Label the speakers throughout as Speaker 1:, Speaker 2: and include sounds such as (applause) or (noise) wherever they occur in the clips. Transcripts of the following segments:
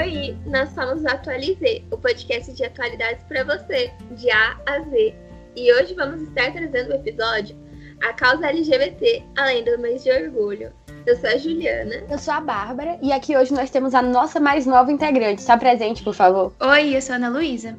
Speaker 1: Oi, nós somos o Atualizê, o podcast de atualidades para você, de A a Z. E hoje vamos estar trazendo o episódio A Causa LGBT, além do mês de orgulho. Eu sou a Juliana.
Speaker 2: Eu sou a Bárbara e aqui hoje nós temos a nossa mais nova integrante. Está presente, por favor.
Speaker 3: Oi, eu sou a Ana Luísa.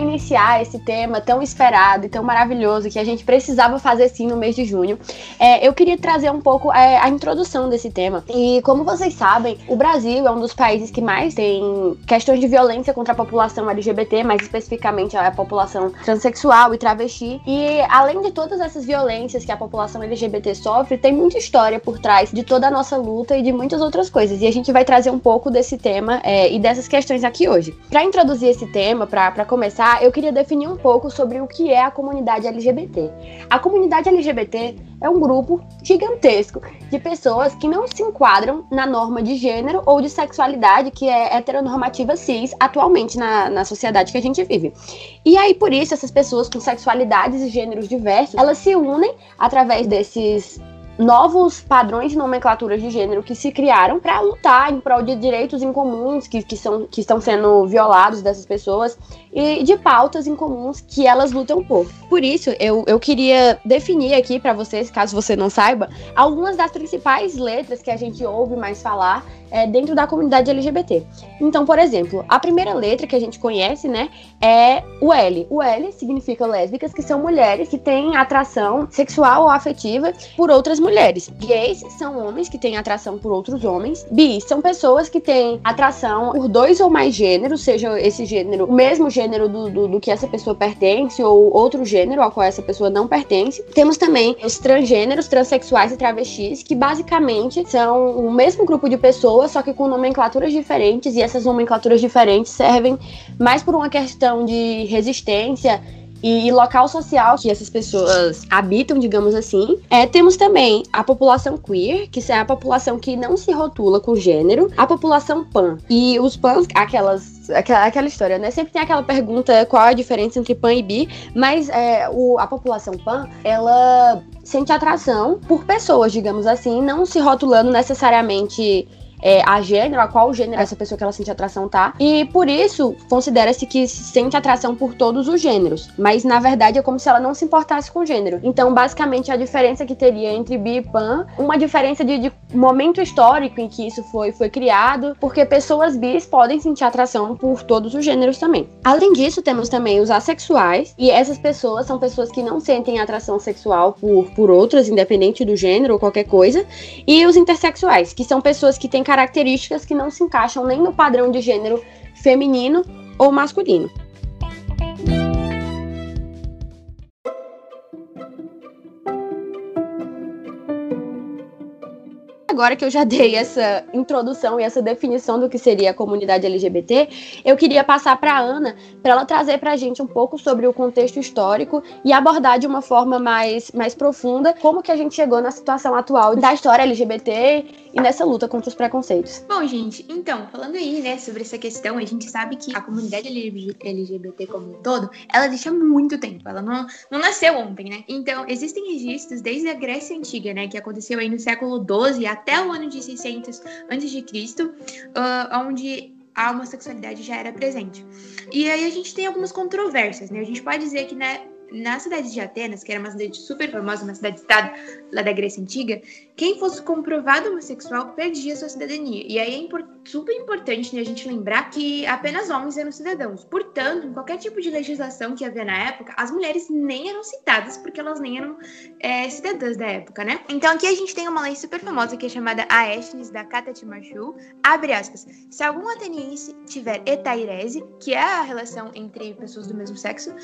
Speaker 2: Iniciar esse tema tão esperado e tão maravilhoso que a gente precisava fazer sim no mês de junho, é, eu queria trazer um pouco é, a introdução desse tema. E como vocês sabem, o Brasil é um dos países que mais tem questões de violência contra a população LGBT, mais especificamente a população transexual e travesti. E além de todas essas violências que a população LGBT sofre, tem muita história por trás de toda a nossa luta e de muitas outras coisas. E a gente vai trazer um pouco desse tema é, e dessas questões aqui hoje. Para introduzir esse tema, para começar, eu queria definir um pouco sobre o que é a comunidade LGBT. A comunidade LGBT é um grupo gigantesco de pessoas que não se enquadram na norma de gênero ou de sexualidade que é heteronormativa cis atualmente na, na sociedade que a gente vive. E aí, por isso, essas pessoas com sexualidades e gêneros diversos, elas se unem através desses novos padrões de nomenclatura de gênero que se criaram para lutar em prol de direitos incomuns que, que, são, que estão sendo violados dessas pessoas e de pautas incomuns que elas lutam por. Por isso, eu, eu queria definir aqui para vocês, caso você não saiba, algumas das principais letras que a gente ouve mais falar é, dentro da comunidade LGBT. Então, por exemplo, a primeira letra que a gente conhece, né, é o L. O L significa lésbicas, que são mulheres que têm atração sexual ou afetiva por outras mulheres. Gays são homens que têm atração por outros homens. Bi são pessoas que têm atração por dois ou mais gêneros, seja esse gênero o mesmo gênero do, do, do que essa pessoa pertence ou outro gênero ao qual essa pessoa não pertence. Temos também os transgêneros, transexuais e travestis, que basicamente são o mesmo grupo de pessoas só que com nomenclaturas diferentes, e essas nomenclaturas diferentes servem mais por uma questão de resistência e local social que essas pessoas habitam, digamos assim. É, temos também a população queer, que é a população que não se rotula com gênero, a população pan. E os pans, aquelas aquela, aquela história, né? Sempre tem aquela pergunta qual a diferença entre pan e bi, mas é, o, a população pan, ela sente atração por pessoas, digamos assim, não se rotulando necessariamente é, a gênero, a qual gênero essa pessoa que ela sente atração tá. E por isso, considera-se que sente atração por todos os gêneros. Mas na verdade é como se ela não se importasse com gênero. Então, basicamente, a diferença que teria entre bi e pan, uma diferença de, de momento histórico em que isso foi, foi criado, porque pessoas bis podem sentir atração por todos os gêneros também. Além disso, temos também os assexuais, e essas pessoas são pessoas que não sentem atração sexual por, por outras, independente do gênero ou qualquer coisa, e os intersexuais, que são pessoas que têm características que não se encaixam nem no padrão de gênero feminino ou masculino. agora que eu já dei essa introdução e essa definição do que seria a comunidade LGBT, eu queria passar para a Ana para ela trazer para a gente um pouco sobre o contexto histórico e abordar de uma forma mais, mais profunda como que a gente chegou na situação atual da história LGBT e nessa luta contra os preconceitos.
Speaker 3: Bom, gente, então, falando aí, né, sobre essa questão, a gente sabe que a comunidade LGBT como um todo, ela existe há muito tempo, ela não, não nasceu ontem, né? Então, existem registros desde a Grécia Antiga, né, que aconteceu aí no século XII até o ano de 600 a.C., uh, onde a homossexualidade já era presente. E aí a gente tem algumas controvérsias, né? A gente pode dizer que, né, na cidade de Atenas, que era uma cidade super famosa, uma cidade-estado lá da Grécia Antiga, quem fosse comprovado homossexual perdia sua cidadania. E aí é super importante né, a gente lembrar que apenas homens eram cidadãos. Portanto, em qualquer tipo de legislação que havia na época, as mulheres nem eram citadas porque elas nem eram é, cidadãs da época, né? Então aqui a gente tem uma lei super famosa que é chamada Aeschines da Catatimachu, abre aspas, se algum ateniense tiver etairese, que é a relação entre pessoas do mesmo sexo,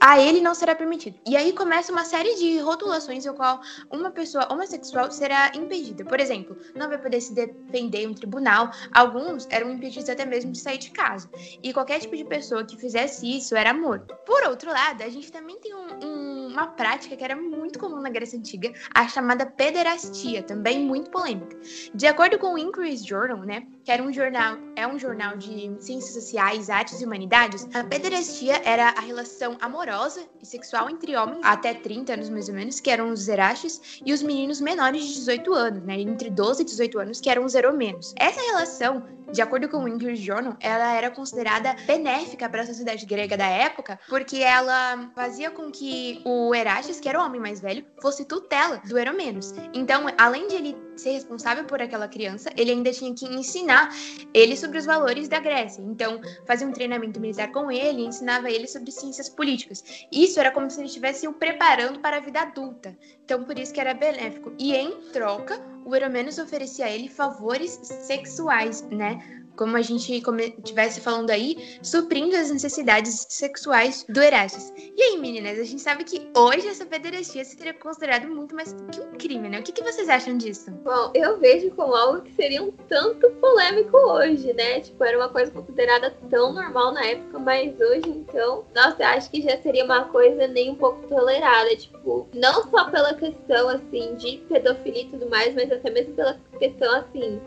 Speaker 3: a ele não será permitido. E aí começa uma série de rotulações em qual uma pessoa homossexual será impedida. Por exemplo, não vai poder se defender em um tribunal. Alguns eram impedidos até mesmo de sair de casa. E qualquer tipo de pessoa que fizesse isso era morto. Por outro lado, a gente também tem um, um, uma prática que era muito comum na Grécia Antiga, a chamada pederastia, também muito polêmica. De acordo com o Inquiry's Journal, né, que era um jornal, é um jornal de ciências sociais, artes e humanidades, a pederastia era a relação amorosa e sexual entre homens até 30 anos mais ou menos, que eram os Zeraches, e os meninos menores de 18 anos, né, entre 12 e 18 anos, que eram os Eromenos. Essa relação de acordo com o English Journal, ela era considerada benéfica para a sociedade grega da época, porque ela fazia com que o Eraches, que era o homem mais velho, fosse tutela do Eromenos. Então, além de ele ser responsável por aquela criança, ele ainda tinha que ensinar ele sobre os valores da Grécia. Então, fazia um treinamento militar com ele ensinava ele sobre ciências políticas. Isso era como se ele estivesse o preparando para a vida adulta. Então, por isso que era benéfico. E em troca, o Eromenos oferecia a ele favores sexuais, né? Como a gente estivesse falando aí, suprindo as necessidades sexuais do Erastes. E aí, meninas, a gente sabe que hoje essa pederastia seria considerada muito mais que um crime, né? O que, que vocês acham disso?
Speaker 1: Bom, eu vejo como algo que seria um tanto polêmico hoje, né? Tipo, era uma coisa considerada tão normal na época, mas hoje, então, nossa, eu acho que já seria uma coisa nem um pouco tolerada. Tipo, não só pela questão, assim, de pedofilia e tudo mais, mas até mesmo pela questão, assim,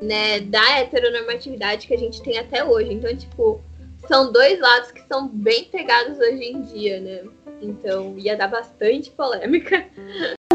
Speaker 1: né, da heteronormatividade que a gente tem até hoje. Então, tipo, são dois lados que são bem pegados hoje em dia, né? Então, ia dar bastante polêmica.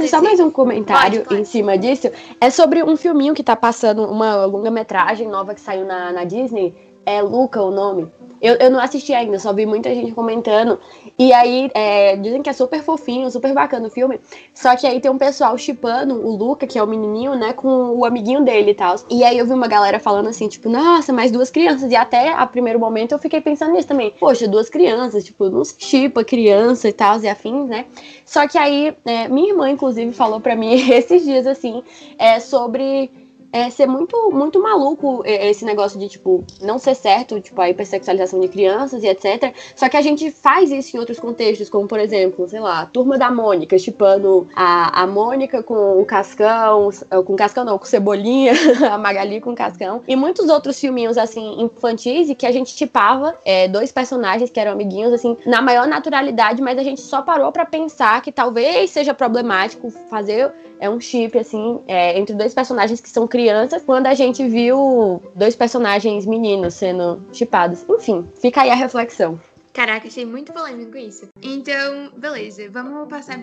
Speaker 2: Só mais um comentário pode, pode. em cima disso. É sobre um filminho que tá passando, uma longa-metragem nova que saiu na, na Disney. É Luca o nome. Eu, eu não assisti ainda, só vi muita gente comentando. E aí, é, dizem que é super fofinho, super bacana o filme. Só que aí tem um pessoal chipando o Luca, que é o menininho, né, com o amiguinho dele e tal. E aí eu vi uma galera falando assim, tipo, nossa, mais duas crianças. E até a primeiro momento eu fiquei pensando nisso também. Poxa, duas crianças, tipo, não se chipa criança e tal, e afins, né? Só que aí, é, minha irmã, inclusive, falou para mim (laughs) esses dias, assim, é, sobre é ser muito, muito maluco esse negócio de, tipo, não ser certo, tipo, a hipersexualização de crianças e etc. Só que a gente faz isso em outros contextos, como, por exemplo, sei lá, a turma da Mônica, chipando a, a Mônica com o Cascão, com o Cascão não, com Cebolinha, (laughs) a Magali com Cascão, e muitos outros filminhos, assim, infantis, e que a gente tipava é, dois personagens que eram amiguinhos, assim, na maior naturalidade, mas a gente só parou para pensar que talvez seja problemático fazer é um chip, assim, é, entre dois personagens que são crianças, quando a gente viu dois personagens meninos sendo chipados. Enfim, fica aí a reflexão.
Speaker 3: Caraca, achei muito polêmico isso. Então, beleza, vamos passar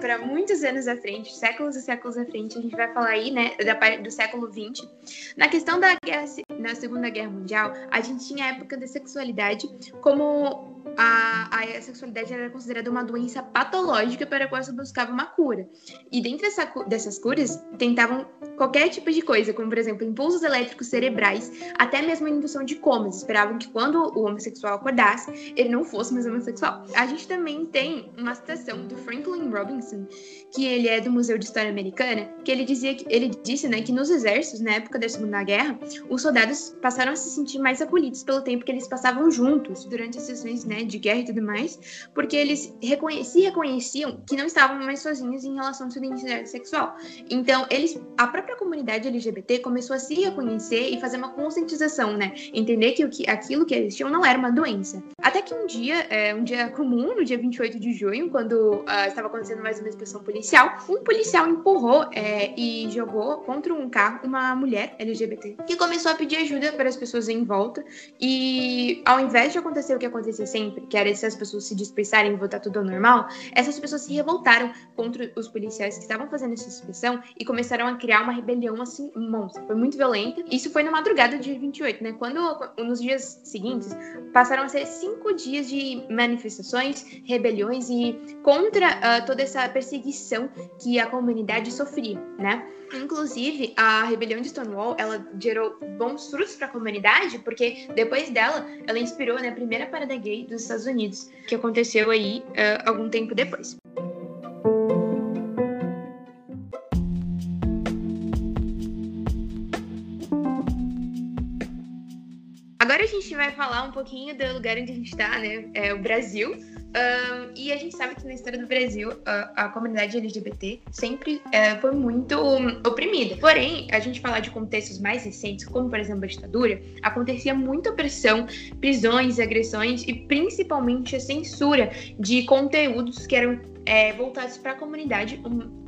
Speaker 3: para muitos anos à frente, séculos e séculos à frente. A gente vai falar aí, né, da, do século XX. Na questão da guerra, na Segunda Guerra Mundial, a gente tinha a época da sexualidade como a, a sexualidade era considerada uma doença patológica para a qual se buscava uma cura. E dentro dessa, dessas curas, tentavam qualquer tipo de coisa, como, por exemplo, impulsos elétricos cerebrais, até mesmo a indução de comas. Esperavam que quando o homossexual acordasse, ele não fosse mais homossexual. A gente também tem uma citação do Franklin Robinson, que ele é do Museu de História Americana, que ele dizia que ele disse, né, que nos exércitos, na época da Segunda Guerra, os soldados passaram a se sentir mais acolhidos pelo tempo que eles passavam juntos durante as sessões, né, de guerra e tudo mais, porque eles reconhe se reconheciam que não estavam mais sozinhos em relação à sua identidade sexual. Então, eles, a própria comunidade LGBT começou a se reconhecer e fazer uma conscientização, né? Entender que, o que aquilo que eles tinham não era uma doença. Até que um dia, é, um dia comum, no dia 28 de junho, quando uh, estava acontecendo mais uma inspeção policial, um policial empurrou é, e jogou contra um carro uma mulher LGBT que começou a pedir ajuda para as pessoas em volta e ao invés de acontecer o que acontecia sempre, que era se as se dispersarem e voltar tudo ao normal, essas pessoas se revoltaram contra os policiais que estavam fazendo essa inspeção e começaram a criar uma rebelião assim, monstra. Foi muito violenta. Isso foi na madrugada do dia 28, né? Quando, nos dias seguintes, passaram a ser cinco dias de manifestações, rebeliões e contra uh, toda essa perseguição que a comunidade sofria, né? Inclusive, a rebelião de Stonewall, ela gerou bons frutos para a comunidade, porque depois dela, ela inspirou né, a primeira parada gay dos Estados Unidos, que aconteceu aí uh, algum tempo depois. Agora a gente vai falar um pouquinho do lugar onde a gente está, né? É o Brasil. Um, e a gente sabe que na história do Brasil, a, a comunidade LGBT sempre é, foi muito oprimida. Porém, a gente falar de contextos mais recentes, como por exemplo a ditadura, acontecia muita opressão, prisões, agressões e principalmente a censura de conteúdos que eram é, voltados para a comunidade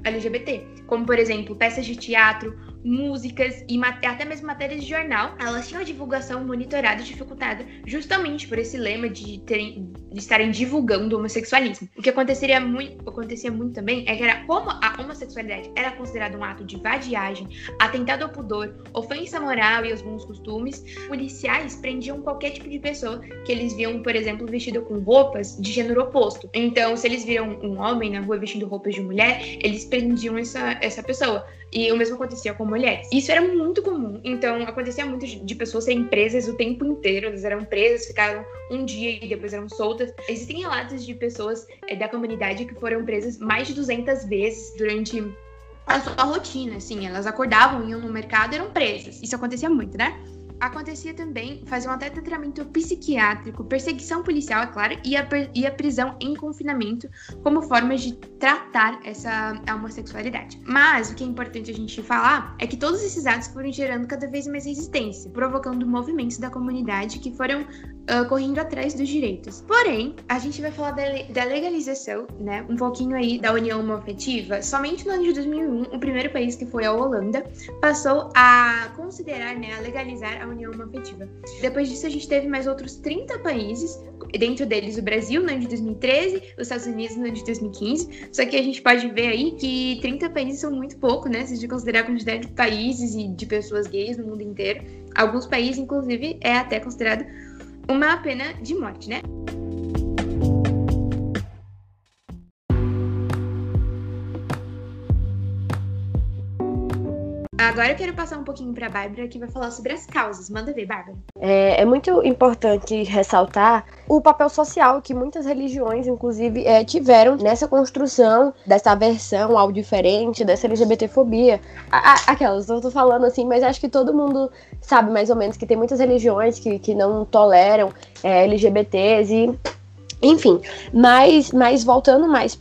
Speaker 3: LGBT, como por exemplo peças de teatro, músicas e até mesmo matérias de jornal, elas tinham a divulgação monitorada e dificultada justamente por esse lema de, terem, de estarem divulgando o homossexualismo. O que aconteceria muito, acontecia muito também é que era como a homossexualidade era considerada um ato de vadiagem, atentado ao pudor, ofensa moral e aos bons costumes, policiais prendiam qualquer tipo de pessoa que eles viam, por exemplo, vestido com roupas de gênero oposto. Então, se eles viram um homem na rua vestindo roupas de mulher, eles prendiam essa, essa pessoa. E o mesmo acontecia com mulheres. Isso era muito comum. Então, acontecia muito de pessoas serem presas o tempo inteiro. Elas eram presas, ficaram um dia e depois eram soltas. Existem relatos de pessoas é, da comunidade que foram presas mais de 200 vezes durante a sua rotina, assim. Elas acordavam, iam no mercado eram presas. Isso acontecia muito, né? Acontecia também faziam até tratamento psiquiátrico, perseguição policial, é claro, e a, e a prisão em confinamento como formas de tratar essa homossexualidade. Mas o que é importante a gente falar é que todos esses atos foram gerando cada vez mais resistência, provocando movimentos da comunidade que foram uh, correndo atrás dos direitos. Porém, a gente vai falar da, da legalização, né, um pouquinho aí da união homoafetiva. Somente no ano de 2001, o primeiro país que foi a Holanda passou a considerar, né, a legalizar a união homoafetiva. Depois disso, a gente teve mais outros 30 países, dentro deles o Brasil no ano de 2013, os Estados Unidos no ano de 2015. Só que a gente pode ver aí que 30 países são muito pouco, né, se a gente considerar a quantidade de países e de pessoas gays no mundo inteiro. Alguns países, inclusive, é até considerado uma pena de morte, né? Agora eu quero passar um pouquinho para a Bárbara, que vai falar sobre as causas. Manda ver, Bárbara.
Speaker 2: É, é, muito importante ressaltar o papel social que muitas religiões, inclusive, é, tiveram nessa construção dessa aversão ao diferente, dessa LGBTfobia. aquelas, eu tô falando assim, mas acho que todo mundo sabe mais ou menos que tem muitas religiões que, que não toleram é, LGBTs e enfim, mas, mas voltando mais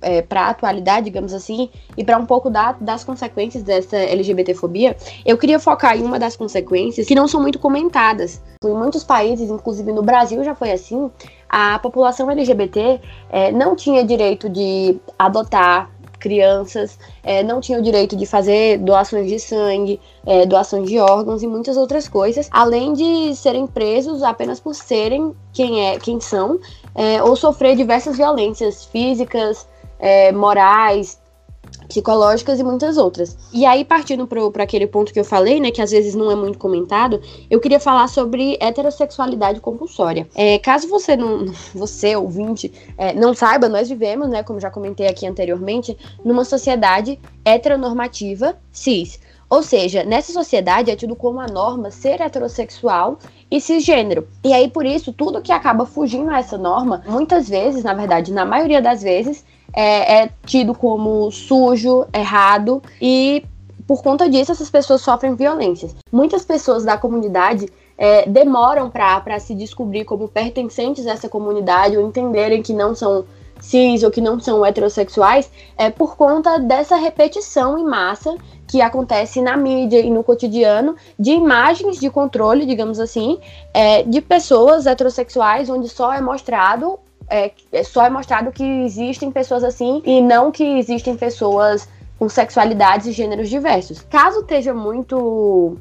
Speaker 2: é, para a atualidade, digamos assim, e para um pouco da, das consequências dessa LGBTfobia, eu queria focar em uma das consequências que não são muito comentadas. Em muitos países, inclusive no Brasil já foi assim, a população LGBT é, não tinha direito de adotar crianças, é, não tinham o direito de fazer doações de sangue, é, doações de órgãos e muitas outras coisas, além de serem presos apenas por serem quem, é, quem são, é, ou sofrer diversas violências físicas, é, morais, psicológicas e muitas outras. E aí, partindo para aquele ponto que eu falei, né, que às vezes não é muito comentado, eu queria falar sobre heterossexualidade compulsória. É, caso você não, (laughs) você ouvinte, é, não saiba, nós vivemos, né, como já comentei aqui anteriormente, numa sociedade heteronormativa cis. Ou seja, nessa sociedade é tido como a norma ser heterossexual e cisgênero. E aí, por isso, tudo que acaba fugindo a essa norma, muitas vezes, na verdade, na maioria das vezes, é, é tido como sujo, errado e por conta disso essas pessoas sofrem violências. Muitas pessoas da comunidade é, demoram para se descobrir como pertencentes a essa comunidade ou entenderem que não são cis ou que não são heterossexuais é por conta dessa repetição em massa que acontece na mídia e no cotidiano de imagens de controle, digamos assim, é, de pessoas heterossexuais onde só é mostrado é, é, só é mostrado que existem pessoas assim e não que existem pessoas com sexualidades e gêneros diversos. Caso esteja muito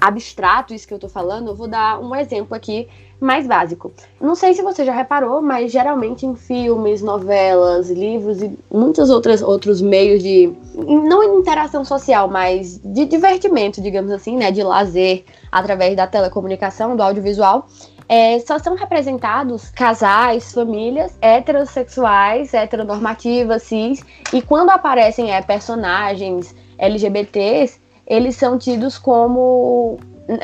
Speaker 2: abstrato isso que eu tô falando, eu vou dar um exemplo aqui mais básico. Não sei se você já reparou, mas geralmente em filmes, novelas, livros e muitos outros, outros meios de. não interação social, mas de divertimento, digamos assim, né? De lazer através da telecomunicação, do audiovisual é, só são representados casais, famílias heterossexuais, heteronormativas, cis, e quando aparecem é, personagens LGBTs, eles são tidos como.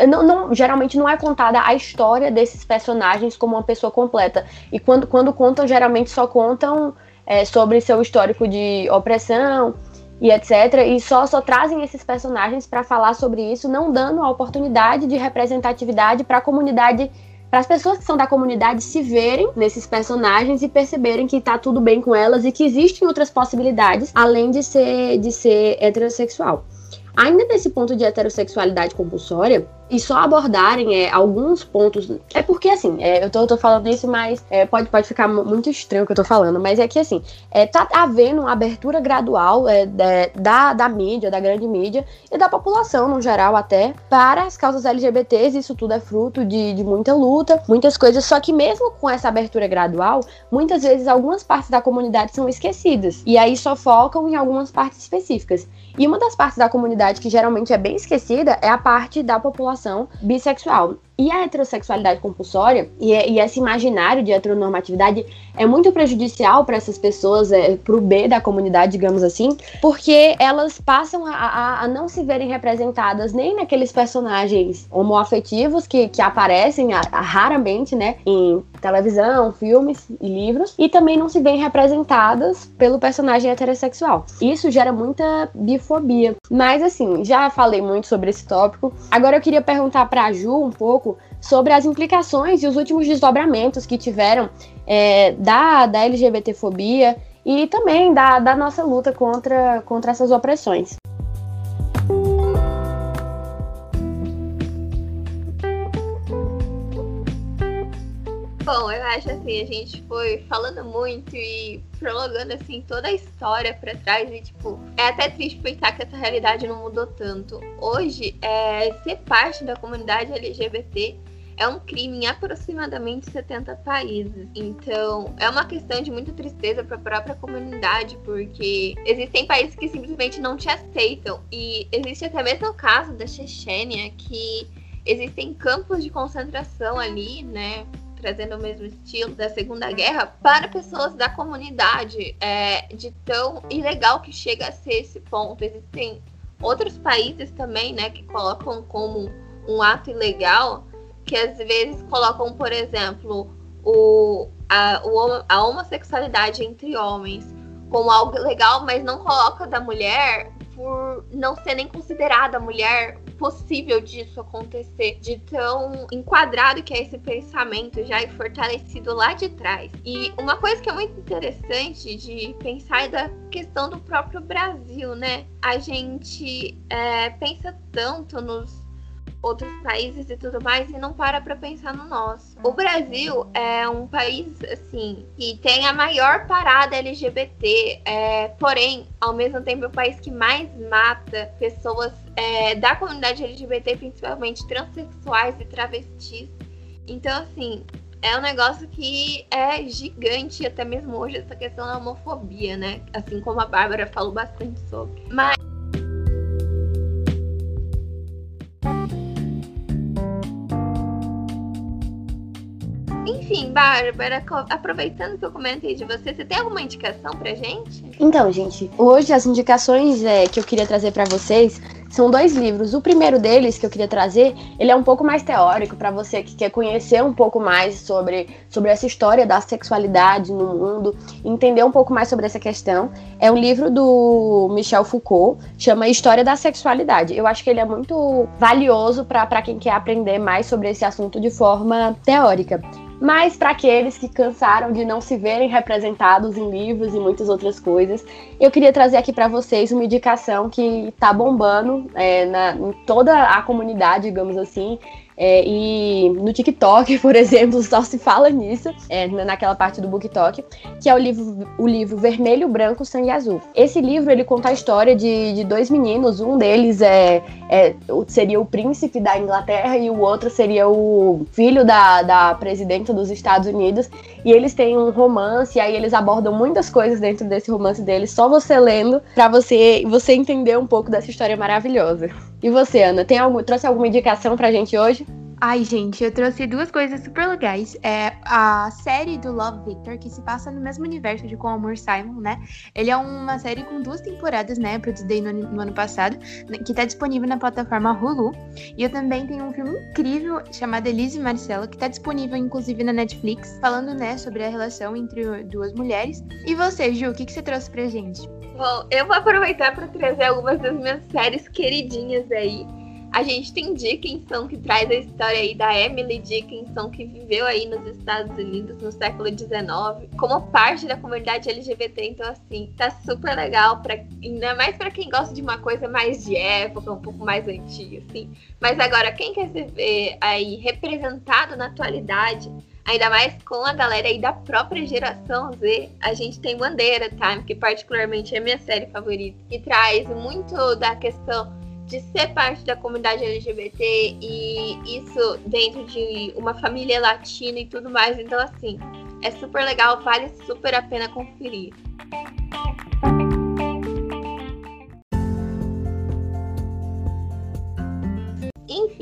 Speaker 2: Não, não, geralmente não é contada a história desses personagens como uma pessoa completa. E quando, quando contam, geralmente só contam é, sobre seu histórico de opressão e etc. E só, só trazem esses personagens para falar sobre isso, não dando a oportunidade de representatividade para a comunidade para as pessoas que são da comunidade se verem nesses personagens e perceberem que tá tudo bem com elas e que existem outras possibilidades além de ser de ser heterossexual. Ainda nesse ponto de heterossexualidade compulsória, e só abordarem é, alguns pontos. É porque, assim, é, eu, tô, tô falando isso, mas é, pode, pode ficar muito estranho o que eu tô falando, mas é que, assim, é, tá havendo uma abertura gradual é, da, da mídia, da grande mídia e da população, no geral, até, para as causas LGBTs. Isso tudo é fruto de, de muita luta, muitas coisas. Só que, mesmo com essa abertura gradual, muitas vezes algumas partes da comunidade são esquecidas. E aí só focam em algumas partes específicas. E uma das partes da comunidade que geralmente é bem esquecida é a parte da população bissexual. E a heterossexualidade compulsória e, e, esse imaginário de heteronormatividade é muito prejudicial para essas pessoas, é, para o B da comunidade, digamos assim, porque elas passam a, a, a, não se verem representadas nem naqueles personagens homoafetivos que, que aparecem a, raramente, né, em televisão, filmes e livros, e também não se veem representadas pelo personagem heterossexual. Isso gera muita bifobia. Mas assim, já falei muito sobre esse tópico. Agora eu queria perguntar para a Ju um pouco sobre as implicações e os últimos desdobramentos que tiveram é, da, da LGBTfobia e também da, da nossa luta contra, contra essas opressões.
Speaker 1: Bom, eu acho assim, a gente foi falando muito e prolongando assim toda a história para trás e tipo, é até triste pensar que essa realidade não mudou tanto. Hoje, é, ser parte da comunidade LGBT é um crime em aproximadamente 70 países. Então, é uma questão de muita tristeza para a própria comunidade, porque existem países que simplesmente não te aceitam. E existe até mesmo o caso da Chechênia, que existem campos de concentração ali, né? Trazendo o mesmo estilo da Segunda Guerra para pessoas da comunidade, é, de tão ilegal que chega a ser esse ponto. Existem outros países também, né, que colocam como um ato ilegal que às vezes colocam, por exemplo, o, a, o, a homossexualidade entre homens como algo legal, mas não coloca da mulher por não ser nem considerada mulher possível disso acontecer, de tão enquadrado que é esse pensamento já e fortalecido lá de trás. E uma coisa que é muito interessante de pensar é da questão do próprio Brasil, né? A gente é, pensa tanto nos outros países e tudo mais e não para para pensar no nosso. O Brasil é um país assim que tem a maior parada LGBT, é, porém, ao mesmo tempo, é o país que mais mata pessoas é, da comunidade LGBT, principalmente transexuais e travestis. Então, assim, é um negócio que é gigante, até mesmo hoje, essa questão da homofobia, né? Assim como a Bárbara falou bastante sobre. Mas Bárbara, aproveitando que eu comentei de você, você tem alguma indicação pra gente?
Speaker 2: Então, gente, hoje as indicações é, que eu queria trazer para vocês são dois livros. O primeiro deles que eu queria trazer, ele é um pouco mais teórico para você que quer conhecer um pouco mais sobre, sobre essa história da sexualidade no mundo, entender um pouco mais sobre essa questão. É um livro do Michel Foucault, chama História da Sexualidade. Eu acho que ele é muito valioso para quem quer aprender mais sobre esse assunto de forma teórica mas para aqueles que cansaram de não se verem representados em livros e muitas outras coisas, eu queria trazer aqui para vocês uma indicação que está bombando é, na, em toda a comunidade, digamos assim, é, e no TikTok, (laughs) por exemplo, só se fala nisso, é, naquela parte do BookTok, que é o livro, o livro Vermelho, Branco, Sangue Azul. Esse livro ele conta a história de, de dois meninos, um deles é, é, seria o príncipe da Inglaterra e o outro seria o filho da, da presidenta dos Estados Unidos, e eles têm um romance, e aí eles abordam muitas coisas dentro desse romance deles, só você lendo, para você, você entender um pouco dessa história maravilhosa. E você, Ana, tem algum, trouxe alguma indicação pra gente hoje?
Speaker 3: Ai, gente, eu trouxe duas coisas super legais. É a série do Love Victor, que se passa no mesmo universo de Com Amor Simon, né? Ele é uma série com duas temporadas, né? Produzida no, no ano passado, né, que tá disponível na plataforma Hulu. E eu também tenho um filme incrível chamado Elise e Marcelo, que tá disponível, inclusive, na Netflix, falando, né, sobre a relação entre duas mulheres. E você, Ju, o que, que você trouxe pra gente?
Speaker 1: Bom, eu vou aproveitar para trazer algumas das minhas séries queridinhas aí A gente tem Dickinson, que traz a história aí da Emily Dickinson, que viveu aí nos Estados Unidos no século XIX, como parte da comunidade LGBT. Então, assim, tá super legal, pra, ainda mais para quem gosta de uma coisa mais de época, um pouco mais antiga, assim. Mas agora, quem quer se ver aí representado na atualidade, ainda mais com a galera aí da própria geração Z, a gente tem Bandeira Time, que particularmente é minha série favorita, que traz muito da questão de ser parte da comunidade LGBT e isso dentro de uma família latina e tudo mais. Então, assim, é super legal, vale super a pena conferir.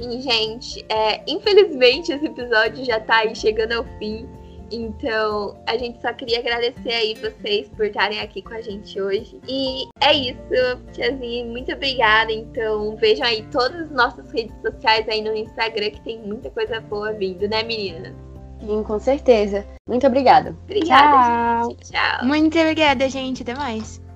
Speaker 1: Enfim, gente, é, infelizmente esse episódio já tá aí chegando ao fim. Então, a gente só queria agradecer aí vocês por estarem aqui com a gente hoje. E é isso, tiazinha, muito obrigada. Então, vejam aí todas as nossas redes sociais aí no Instagram, que tem muita coisa boa vindo, né, meninas?
Speaker 2: Sim, com certeza. Muito obrigada.
Speaker 1: Obrigada, Tchau. gente. Tchau.
Speaker 3: Muito obrigada, gente. Até mais.